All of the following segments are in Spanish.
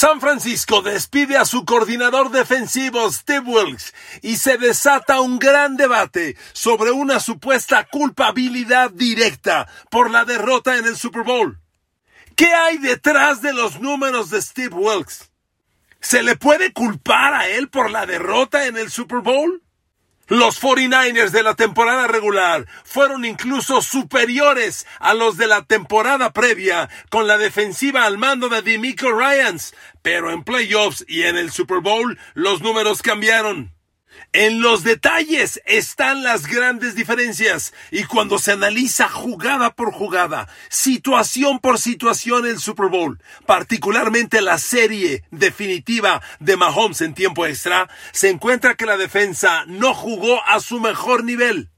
San Francisco despide a su coordinador defensivo Steve Wilkes y se desata un gran debate sobre una supuesta culpabilidad directa por la derrota en el Super Bowl. ¿Qué hay detrás de los números de Steve Wilkes? ¿Se le puede culpar a él por la derrota en el Super Bowl? Los 49ers de la temporada regular fueron incluso superiores a los de la temporada previa con la defensiva al mando de Demico Ryans, pero en playoffs y en el Super Bowl los números cambiaron. En los detalles están las grandes diferencias y cuando se analiza jugada por jugada, situación por situación el Super Bowl, particularmente la serie definitiva de Mahomes en tiempo extra, se encuentra que la defensa no jugó a su mejor nivel.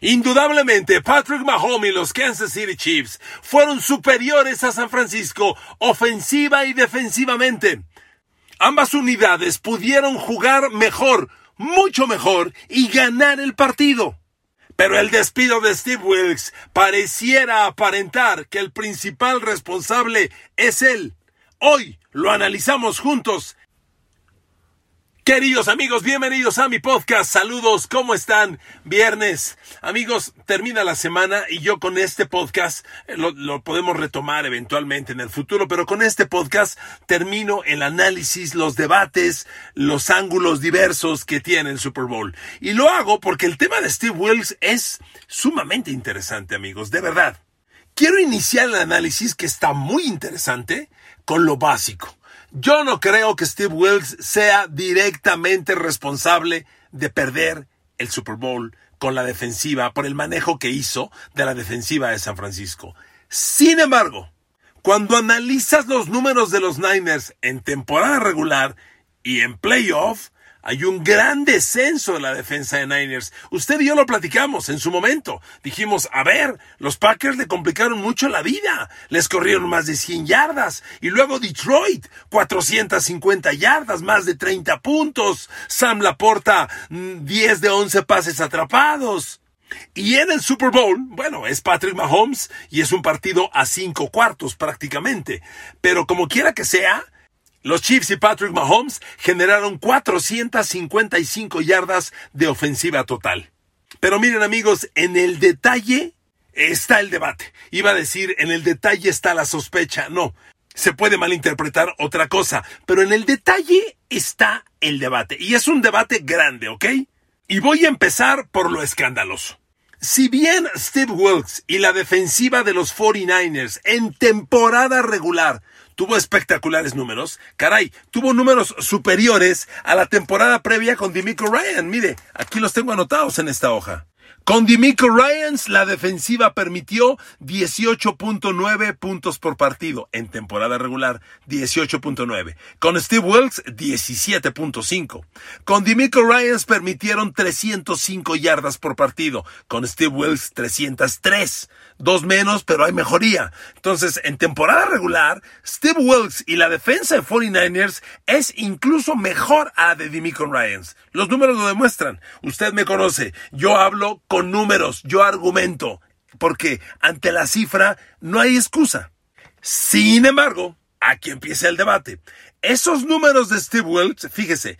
Indudablemente, Patrick Mahomes y los Kansas City Chiefs fueron superiores a San Francisco ofensiva y defensivamente. Ambas unidades pudieron jugar mejor mucho mejor y ganar el partido. Pero el despido de Steve Wilkes pareciera aparentar que el principal responsable es él. Hoy lo analizamos juntos Queridos amigos, bienvenidos a mi podcast. Saludos, ¿cómo están? Viernes. Amigos, termina la semana y yo con este podcast eh, lo, podemos retomar eventualmente en el futuro, pero con este podcast termino el análisis, los debates, los ángulos diversos que tiene el Super Bowl. Y lo hago porque el tema de Steve Wills es sumamente interesante, amigos, de verdad. Quiero iniciar el análisis que está muy interesante con lo básico. Yo no creo que Steve Wilkes sea directamente responsable de perder el Super Bowl con la defensiva por el manejo que hizo de la defensiva de San Francisco. Sin embargo, cuando analizas los números de los Niners en temporada regular y en playoff, hay un gran descenso en la defensa de Niners. Usted y yo lo platicamos en su momento. Dijimos, a ver, los Packers le complicaron mucho la vida. Les corrieron más de 100 yardas. Y luego Detroit, 450 yardas, más de 30 puntos. Sam Laporta, 10 mm, de 11 pases atrapados. Y en el Super Bowl, bueno, es Patrick Mahomes y es un partido a cinco cuartos prácticamente. Pero como quiera que sea, los Chiefs y Patrick Mahomes generaron 455 yardas de ofensiva total. Pero miren amigos, en el detalle está el debate. Iba a decir, en el detalle está la sospecha. No, se puede malinterpretar otra cosa, pero en el detalle está el debate. Y es un debate grande, ¿ok? Y voy a empezar por lo escandaloso. Si bien Steve Wilkes y la defensiva de los 49ers en temporada regular tuvo espectaculares números. Caray, tuvo números superiores a la temporada previa con Dimico Ryan. Mire, aquí los tengo anotados en esta hoja. Con Dimico Ryans, la defensiva permitió 18.9 puntos por partido en temporada regular, 18.9. Con Steve Wilkes, 17.5. Con Dimico Ryans permitieron 305 yardas por partido. Con Steve Wilkes, 303. Dos menos, pero hay mejoría. Entonces, en temporada regular, Steve Wilkes y la defensa de 49ers es incluso mejor a la de Dimico Ryans. Los números lo demuestran. Usted me conoce. Yo hablo con números, yo argumento, porque ante la cifra no hay excusa. Sin embargo, aquí empieza el debate. Esos números de Steve Wilkes, fíjese,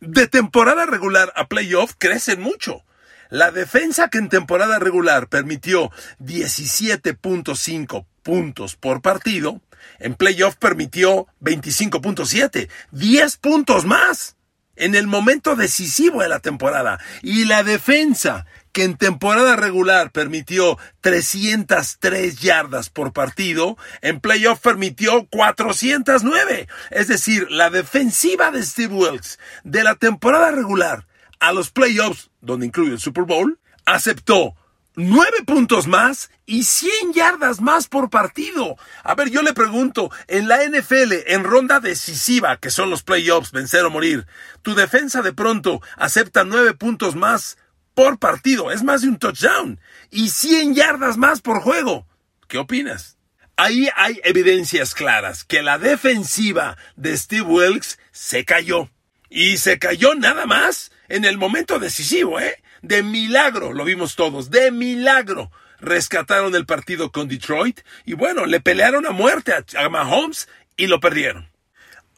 de temporada regular a playoff crecen mucho. La defensa que en temporada regular permitió 17.5 puntos por partido, en playoff permitió 25.7, 10 puntos más en el momento decisivo de la temporada. Y la defensa, que en temporada regular permitió 303 yardas por partido, en playoff permitió 409. Es decir, la defensiva de Steve Wilkes de la temporada regular a los playoffs, donde incluye el Super Bowl, aceptó nueve puntos más y 100 yardas más por partido. A ver, yo le pregunto, en la NFL, en ronda decisiva, que son los playoffs, vencer o morir, tu defensa de pronto acepta nueve puntos más por partido, es más de un touchdown, y 100 yardas más por juego. ¿Qué opinas? Ahí hay evidencias claras que la defensiva de Steve Wilkes se cayó. Y se cayó nada más en el momento decisivo, ¿eh? De milagro, lo vimos todos, de milagro. Rescataron el partido con Detroit y bueno, le pelearon a muerte a, Mahomes y lo perdieron.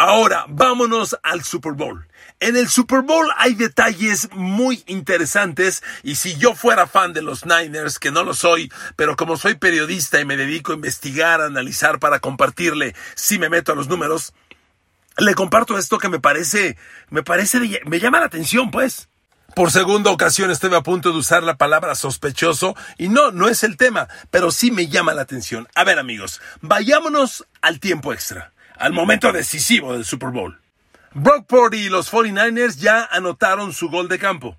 Ahora, vámonos al Super Bowl. En el Super Bowl hay detalles muy interesantes y si yo fuera fan de los Niners, que no lo soy, pero como soy periodista y me dedico a investigar, a analizar para compartirle, si me meto a los números, le comparto esto que me parece, me parece, me llama la atención, pues. Por segunda ocasión estuve a punto de usar la palabra sospechoso y no, no es el tema, pero sí me llama la atención. A ver amigos, vayámonos al tiempo extra, al momento decisivo del Super Bowl. Brock Purdy y los 49ers ya anotaron su gol de campo.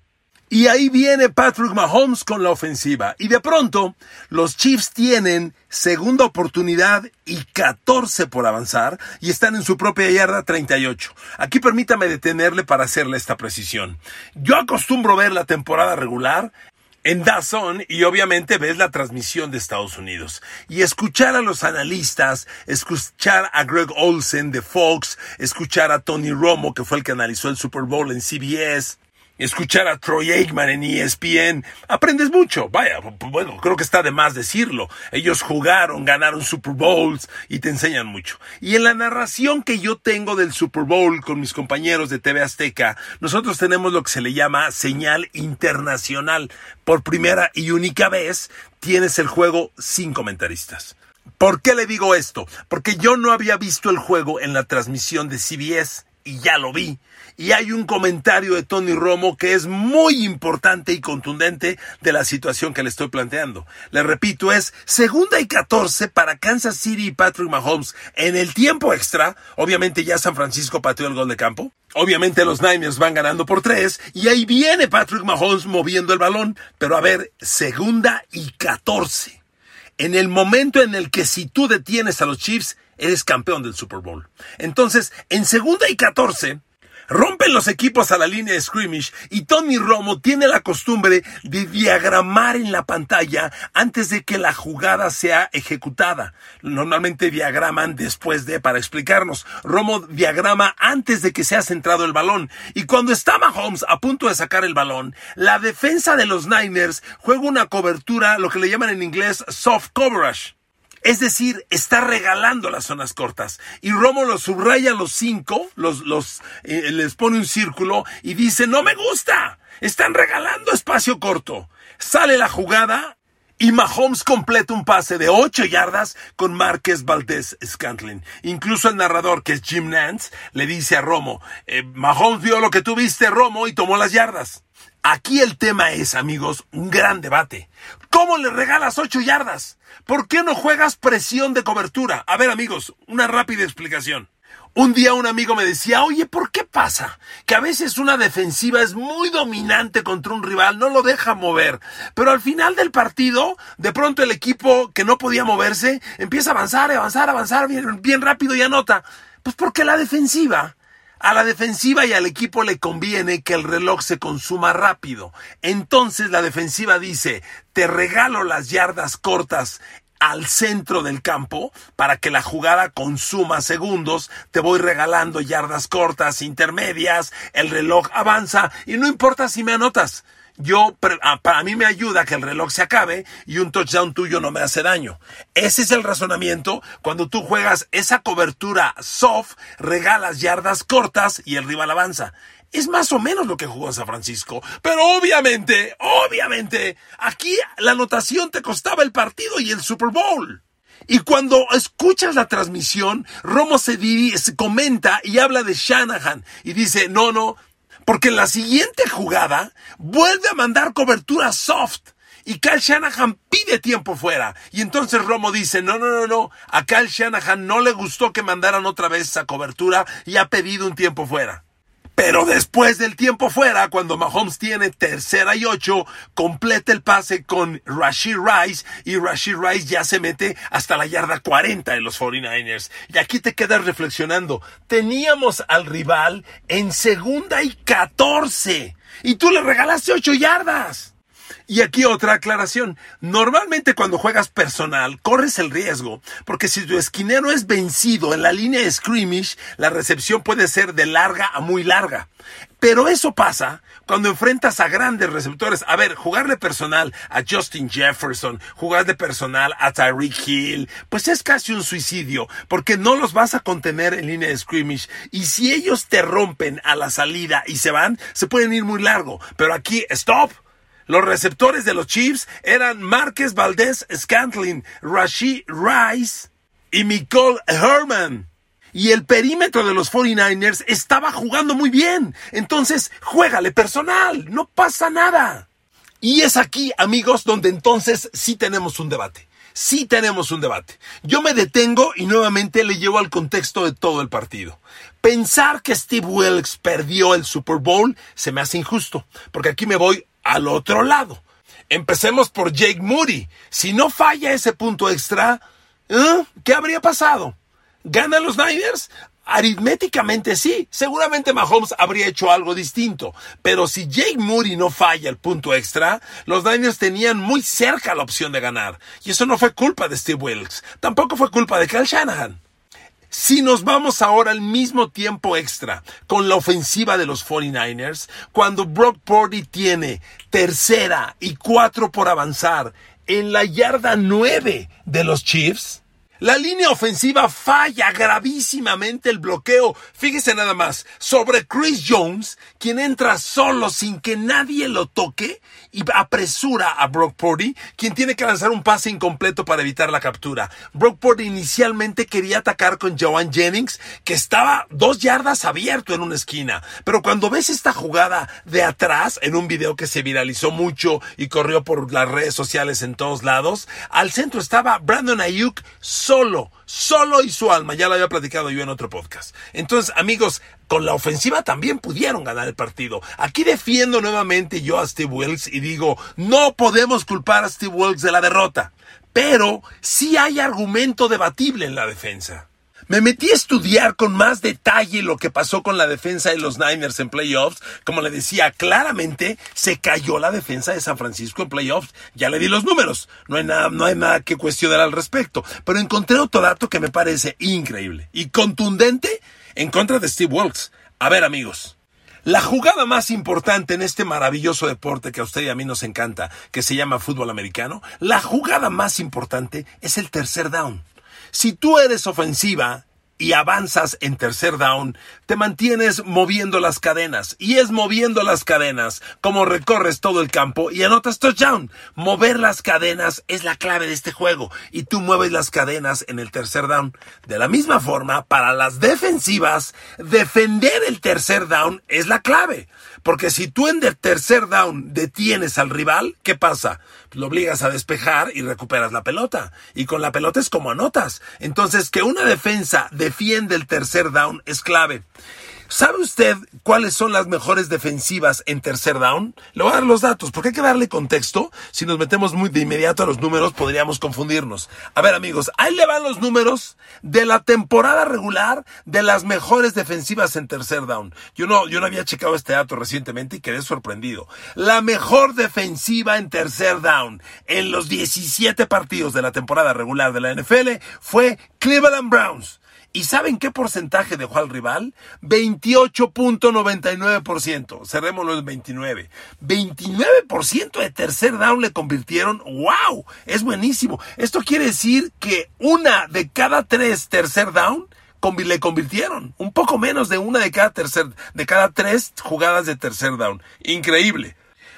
Y ahí viene Patrick Mahomes con la ofensiva. Y de pronto, los Chiefs tienen segunda oportunidad y 14 por avanzar y están en su propia yarda 38. Aquí permítame detenerle para hacerle esta precisión. Yo acostumbro ver la temporada regular en DAZN y obviamente ves la transmisión de Estados Unidos. Y escuchar a los analistas, escuchar a Greg Olsen de Fox, escuchar a Tony Romo, que fue el que analizó el Super Bowl en CBS, escuchar a Troy Aikman en ESPN, aprendes mucho. Vaya, bueno, creo que está de más decirlo. Ellos jugaron, ganaron Super Bowls y te enseñan mucho. Y en la narración que yo tengo del Super Bowl con mis compañeros de TV Azteca, nosotros tenemos lo que se le llama señal internacional. Por primera y única vez tienes el juego sin comentaristas. ¿Por qué le digo esto? Porque yo no había visto el juego en la transmisión de CBS y ya lo vi. Y hay un comentario de Tony Romo que es muy importante y contundente de la situación que le estoy planteando. Le repito, es segunda y 14 para Kansas City y Patrick Mahomes en el tiempo extra. Obviamente ya San Francisco pateó el gol de campo. Obviamente los Niners van ganando por tres y ahí viene Patrick Mahomes moviendo el balón. Pero a ver, segunda y 14. En el momento en el que si tú detienes a los Chiefs, eres campeón del Super Bowl. Entonces, en segunda y 14, rompen los equipos a la línea de scrimmage y Tony Romo tiene la costumbre de diagramar en la pantalla antes de que la jugada sea ejecutada. Normalmente diagraman después de para explicarnos. Romo diagrama antes de que sea centrado el balón. Y cuando está Mahomes a punto de sacar el balón, la defensa de los Niners juega una cobertura, lo que le llaman en inglés soft coverage. Es decir, está regalando las zonas cortas. Y Romo los subraya los cinco, los, los, eh, les pone un círculo y dice, no me gusta. Están regalando espacio corto. Sale la jugada y Mahomes completa un pase de ocho yardas con Márquez Valdés Scantlin. Incluso el narrador, que es Jim Nance, le dice a Romo, eh, Mahomes vio lo que tú viste, Romo, y tomó las yardas. Aquí el tema es, amigos, un gran debate. ¿Cómo le regalas ocho yardas? ¿Por qué no juegas presión de cobertura? A ver, amigos, una rápida explicación. Un día un amigo me decía, oye, ¿por qué pasa? Que a veces una defensiva es muy dominante contra un rival, no lo deja mover, pero al final del partido, de pronto el equipo que no podía moverse empieza a avanzar, avanzar, avanzar bien, bien rápido y anota. Pues porque la defensiva a la defensiva y al equipo le conviene que el reloj se consuma rápido. Entonces la defensiva dice, te regalo las yardas cortas al centro del campo para que la jugada consuma segundos, te voy regalando yardas cortas, intermedias, el reloj avanza y no importa si me anotas yo, ah, para mí me ayuda que el reloj se acabe y un touchdown tuyo no me hace daño. Ese es el razonamiento. Cuando tú juegas esa cobertura soft, regalas yardas cortas y el rival avanza. Es más o menos lo que jugó en San Francisco. Pero obviamente, obviamente, aquí la anotación te costaba el partido y el Super Bowl. Y cuando escuchas la transmisión, Romo se, se comenta y habla de Shanahan y dice, no, no, porque en la siguiente jugada vuelve a mandar cobertura soft. Y Kyle Shanahan pide tiempo fuera. Y entonces Romo dice, no, no, no, no. A Kyle Shanahan no le gustó que mandaran otra vez esa cobertura y ha pedido un tiempo fuera. Pero después del tiempo fuera, cuando Mahomes tiene tercera y ocho, completa el pase con Rashid Rice y Rashid Rice ya se mete hasta la yarda 40 en los 49ers. Y aquí te quedas reflexionando. Teníamos al rival en segunda y 14 y tú le regalaste ocho yardas. Y aquí otra aclaración. Normalmente cuando juegas personal, corres el riesgo, porque si tu esquinero es vencido en la línea de scrimmage, la recepción puede ser de larga a muy larga. Pero eso pasa cuando enfrentas a grandes receptores. A ver, jugarle personal a Justin Jefferson, jugarle personal a Tyreek Hill, pues es casi un suicidio, porque no los vas a contener en línea de scrimmage. Y si ellos te rompen a la salida y se van, se pueden ir muy largo. Pero aquí, stop. Los receptores de los Chiefs eran Márquez Valdés Scantling, Rashid Rice y Nicole Herman. Y el perímetro de los 49ers estaba jugando muy bien. Entonces, juégale personal, no pasa nada. Y es aquí, amigos, donde entonces sí tenemos un debate. Sí tenemos un debate. Yo me detengo y nuevamente le llevo al contexto de todo el partido. Pensar que Steve Wilkes perdió el Super Bowl se me hace injusto, porque aquí me voy al otro lado. Empecemos por Jake Moody. Si no falla ese punto extra, ¿eh? ¿qué habría pasado? ¿Ganan los Niners? Aritméticamente sí, seguramente Mahomes habría hecho algo distinto, pero si Jake Moody no falla el punto extra, los Niners tenían muy cerca la opción de ganar, y eso no fue culpa de Steve Wilkes, tampoco fue culpa de Kyle Shanahan. Si nos vamos ahora al mismo tiempo extra con la ofensiva de los 49ers, cuando Brock Purdy tiene tercera y cuatro por avanzar en la yarda nueve de los Chiefs, la línea ofensiva falla gravísimamente el bloqueo. Fíjese nada más, sobre Chris Jones, quien entra solo sin que nadie lo toque y apresura a Brock Purdy, quien tiene que lanzar un pase incompleto para evitar la captura. Brock Purdy inicialmente quería atacar con Joan Jennings, que estaba dos yardas abierto en una esquina. Pero cuando ves esta jugada de atrás, en un video que se viralizó mucho y corrió por las redes sociales en todos lados, al centro estaba Brandon Ayuk solo, solo y su alma. Ya lo había platicado yo en otro podcast. Entonces, amigos, con la ofensiva también pudieron ganar el partido. Aquí defiendo nuevamente yo a Steve Wilkes y digo, no podemos culpar a Steve Wilkes de la derrota. Pero sí hay argumento debatible en la defensa. Me metí a estudiar con más detalle lo que pasó con la defensa de los Niners en playoffs. Como le decía, claramente se cayó la defensa de San Francisco en playoffs. Ya le di los números. No hay nada, no hay nada que cuestionar al respecto. Pero encontré otro dato que me parece increíble y contundente en contra de Steve Wilkes. A ver, amigos. La jugada más importante en este maravilloso deporte que a usted y a mí nos encanta, que se llama fútbol americano, la jugada más importante es el tercer down. Si tú eres ofensiva y avanzas en tercer down, te mantienes moviendo las cadenas. Y es moviendo las cadenas como recorres todo el campo y anotas touchdown. Mover las cadenas es la clave de este juego. Y tú mueves las cadenas en el tercer down. De la misma forma, para las defensivas, defender el tercer down es la clave. Porque si tú en el tercer down detienes al rival, ¿qué pasa? Lo obligas a despejar y recuperas la pelota. Y con la pelota es como anotas. Entonces, que una defensa defiende el tercer down es clave. ¿Sabe usted cuáles son las mejores defensivas en tercer down? Le voy a dar los datos, porque hay que darle contexto. Si nos metemos muy de inmediato a los números, podríamos confundirnos. A ver, amigos, ahí le van los números de la temporada regular de las mejores defensivas en tercer down. Yo no, yo no había checado este dato recientemente y quedé sorprendido. La mejor defensiva en tercer down en los 17 partidos de la temporada regular de la NFL fue Cleveland Browns. ¿Y saben qué porcentaje dejó al rival? 28.99%. Cerrémoslo en 29. 29% de tercer down le convirtieron. ¡Wow! Es buenísimo. Esto quiere decir que una de cada tres tercer down le convirtieron. Un poco menos de una de cada tercer, de cada tres jugadas de tercer down. Increíble.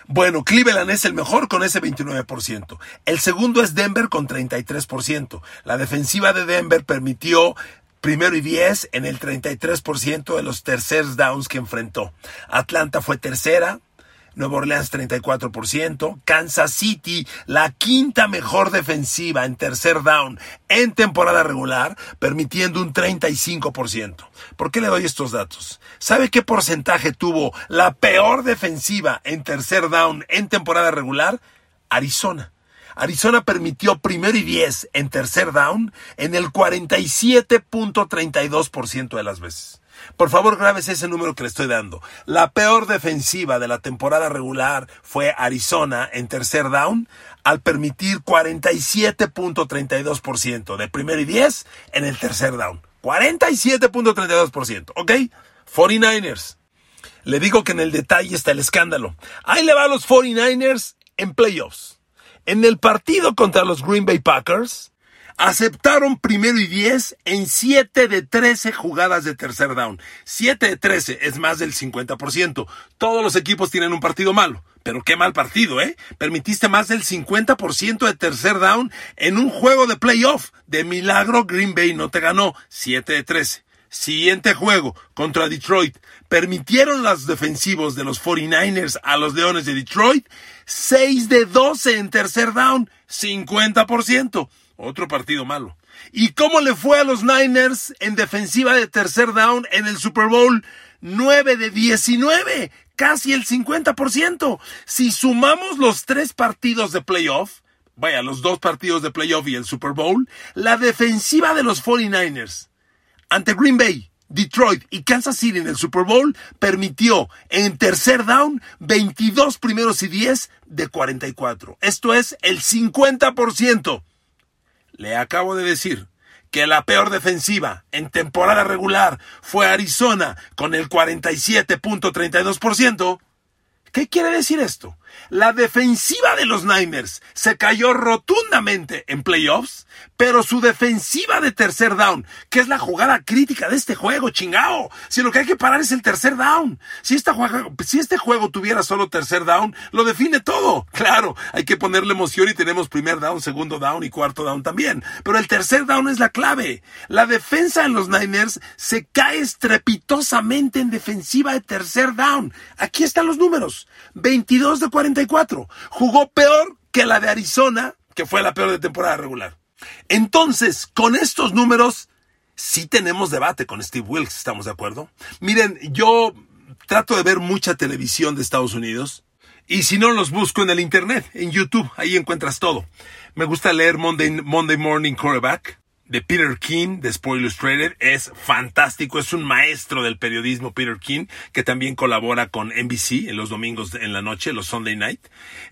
Bueno, Cleveland es el mejor con ese 29%. El segundo es Denver con 33%. La defensiva de Denver permitió primero y 10 en el 33% de los tercer downs que enfrentó. Atlanta fue tercera, Nueva Orleans 34%, Kansas City la quinta mejor defensiva en tercer down en temporada regular, permitiendo un 35%. ¿Por qué le doy estos datos? ¿Sabe qué porcentaje tuvo la peor defensiva en tercer down en temporada regular? Arizona. Arizona permitió primero y 10 en tercer down en el 47.32% de las veces. Por favor, grabes ese número que le estoy dando. La peor defensiva de la temporada regular fue Arizona en tercer down al permitir 47.32% de primer y 10 en el tercer down. 47.32%, ¿ok? 49ers. Le digo que en el detalle está el escándalo. Ahí le va a los 49ers en playoffs. En el partido contra los Green Bay Packers, aceptaron primero y 10 en 7 de 13 jugadas de tercer down. 7 de 13 es más del 50%. Todos los equipos tienen un partido malo. Pero qué mal partido, ¿eh? Permitiste más del 50% de tercer down en un juego de playoff. De milagro, Green Bay no te ganó. 7 de 13. Siguiente juego contra Detroit. Permitieron los defensivos de los 49ers a los Leones de Detroit 6 de 12 en tercer down. 50%. Otro partido malo. ¿Y cómo le fue a los Niners en defensiva de tercer down en el Super Bowl? 9 de 19, casi el 50%. Si sumamos los tres partidos de playoff, vaya, los dos partidos de playoff y el Super Bowl, la defensiva de los 49ers ante Green Bay, Detroit y Kansas City en el Super Bowl permitió en tercer down 22 primeros y 10 de 44. Esto es el 50%. Le acabo de decir que la peor defensiva en temporada regular fue Arizona con el 47.32%. ¿Qué quiere decir esto? La defensiva de los Niners se cayó rotundamente en playoffs, pero su defensiva de tercer down, que es la jugada crítica de este juego, chingao. Si lo que hay que parar es el tercer down. Si, esta si este juego tuviera solo tercer down, lo define todo. Claro, hay que ponerle emoción y tenemos primer down, segundo down y cuarto down también. Pero el tercer down es la clave. La defensa de los Niners se cae estrepitosamente en defensiva de tercer down. Aquí están los números. 22 de 40 Jugó peor que la de Arizona, que fue la peor de temporada regular. Entonces, con estos números, sí tenemos debate con Steve Wilkes, ¿estamos de acuerdo? Miren, yo trato de ver mucha televisión de Estados Unidos. Y si no, los busco en el Internet, en YouTube, ahí encuentras todo. Me gusta leer Monday, Monday Morning Quarterback de Peter King de Sport Illustrated es fantástico, es un maestro del periodismo Peter King que también colabora con NBC en los domingos en la noche, los Sunday night.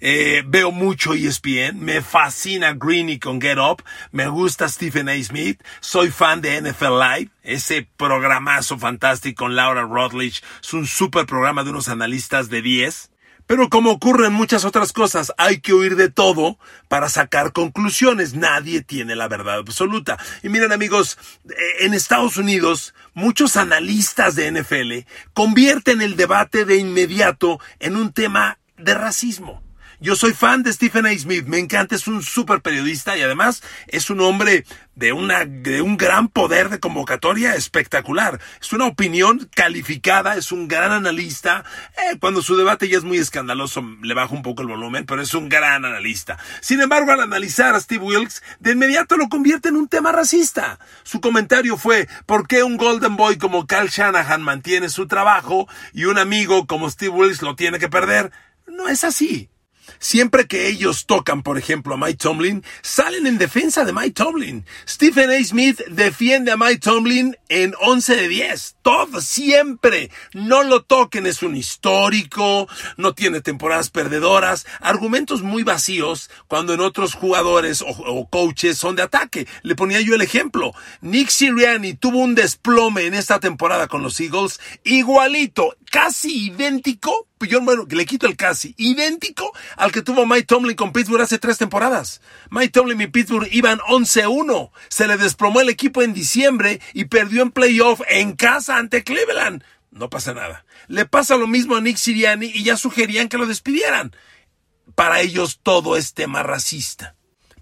Eh, veo mucho ESPN, me fascina Greeny con Get Up, me gusta Stephen A. Smith, soy fan de NFL Live, ese programazo fantástico con Laura Rodlich, es un super programa de unos analistas de 10. Pero como ocurre en muchas otras cosas, hay que oír de todo para sacar conclusiones. Nadie tiene la verdad absoluta. Y miren amigos, eh, en Estados Unidos, muchos analistas de NFL convierten el debate de inmediato en un tema de racismo. Yo soy fan de Stephen A. Smith, me encanta, es un super periodista y además es un hombre de, una, de un gran poder de convocatoria espectacular. Es una opinión calificada, es un gran analista. Eh, cuando su debate ya es muy escandaloso, le bajo un poco el volumen, pero es un gran analista. Sin embargo, al analizar a Steve Wilkes, de inmediato lo convierte en un tema racista. Su comentario fue, ¿por qué un Golden Boy como Cal Shanahan mantiene su trabajo y un amigo como Steve Wilkes lo tiene que perder? No es así. Siempre que ellos tocan, por ejemplo, a Mike Tomlin, salen en defensa de Mike Tomlin. Stephen A. Smith defiende a Mike Tomlin en 11 de 10. Todo, siempre. No lo toquen, es un histórico, no tiene temporadas perdedoras, argumentos muy vacíos cuando en otros jugadores o, coaches son de ataque. Le ponía yo el ejemplo. Nick Sirianni tuvo un desplome en esta temporada con los Eagles, igualito, casi idéntico, yo bueno, le quito el casi, idéntico al que tuvo Mike Tomlin con Pittsburgh hace tres temporadas. Mike Tomlin y Pittsburgh iban 11-1. Se le desplomó el equipo en diciembre y perdió en playoff en casa ante Cleveland. No pasa nada. Le pasa lo mismo a Nick Siriani y ya sugerían que lo despidieran. Para ellos todo es tema racista.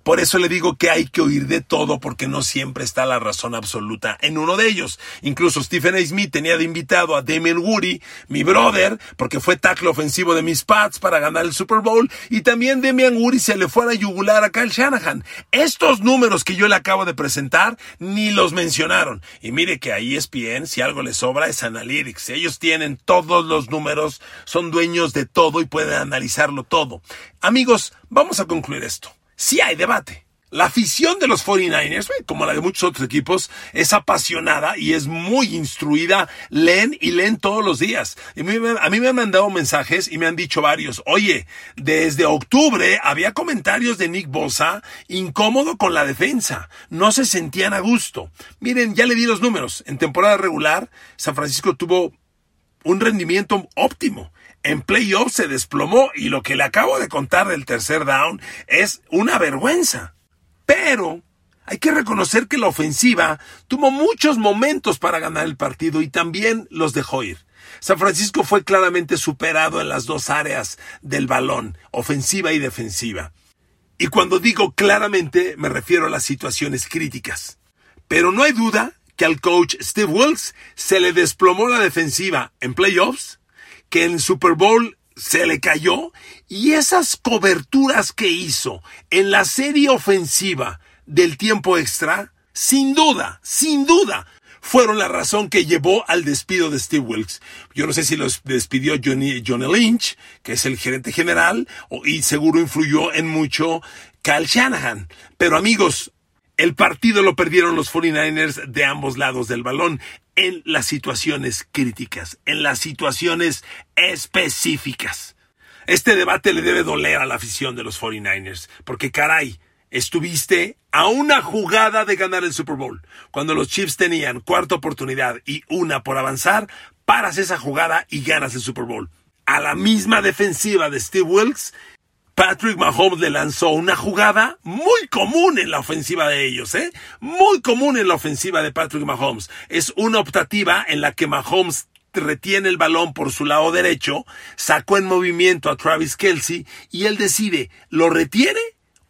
Por eso le digo que hay que oír de todo porque no siempre está la razón absoluta en uno de ellos. Incluso Stephen A. Smith tenía de invitado a Damien Woody, mi brother, porque fue tackle ofensivo de mis Pats para ganar el Super Bowl y también Damien Woody se le fue a la yugular a Kyle Shanahan. Estos números que yo le acabo de presentar ni los mencionaron. Y mire que a ESPN si algo le sobra es Analytics. Ellos tienen todos los números, son dueños de todo y pueden analizarlo todo. Amigos, vamos a concluir esto. Sí hay debate. La afición de los 49ers, como la de muchos otros equipos, es apasionada y es muy instruida. Leen y leen todos los días. a mí me han mandado mensajes y me han dicho varios, oye, desde octubre había comentarios de Nick Bosa incómodo con la defensa. No se sentían a gusto. Miren, ya le di los números. En temporada regular, San Francisco tuvo un rendimiento óptimo. En playoffs se desplomó y lo que le acabo de contar del tercer down es una vergüenza. Pero hay que reconocer que la ofensiva tuvo muchos momentos para ganar el partido y también los dejó ir. San Francisco fue claramente superado en las dos áreas del balón, ofensiva y defensiva. Y cuando digo claramente me refiero a las situaciones críticas. Pero no hay duda que al coach Steve Wilkes se le desplomó la defensiva en playoffs, que en Super Bowl se le cayó y esas coberturas que hizo en la serie ofensiva del tiempo extra, sin duda, sin duda, fueron la razón que llevó al despido de Steve Wilkes. Yo no sé si los despidió Johnny, Johnny Lynch, que es el gerente general, y seguro influyó en mucho Cal Shanahan. Pero amigos, el partido lo perdieron los 49ers de ambos lados del balón en las situaciones críticas, en las situaciones específicas. Este debate le debe doler a la afición de los 49ers, porque caray, estuviste a una jugada de ganar el Super Bowl. Cuando los Chiefs tenían cuarta oportunidad y una por avanzar, paras esa jugada y ganas el Super Bowl. A la misma defensiva de Steve Wilkes Patrick Mahomes le lanzó una jugada muy común en la ofensiva de ellos, ¿eh? Muy común en la ofensiva de Patrick Mahomes. Es una optativa en la que Mahomes retiene el balón por su lado derecho, sacó en movimiento a Travis Kelsey y él decide, ¿lo retiene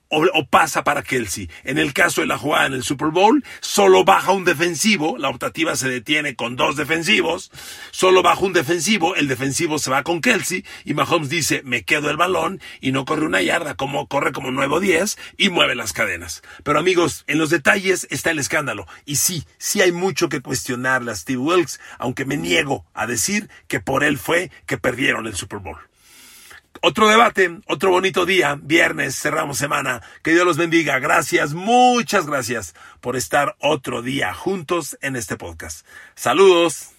o, pasa para Kelsey. En el caso de la jugada en el Super Bowl, solo baja un defensivo, la optativa se detiene con dos defensivos, solo baja un defensivo, el defensivo se va con Kelsey y Mahomes dice, me quedo el balón y no corre una yarda, como corre como nuevo 10 y mueve las cadenas. Pero amigos, en los detalles está el escándalo. Y sí, sí hay mucho que cuestionarle a Steve Wilkes, aunque me niego a decir que por él fue que perdieron el Super Bowl. Otro debate, otro bonito día, viernes, cerramos semana. Que Dios los bendiga. Gracias, muchas gracias por estar otro día juntos en este podcast. Saludos.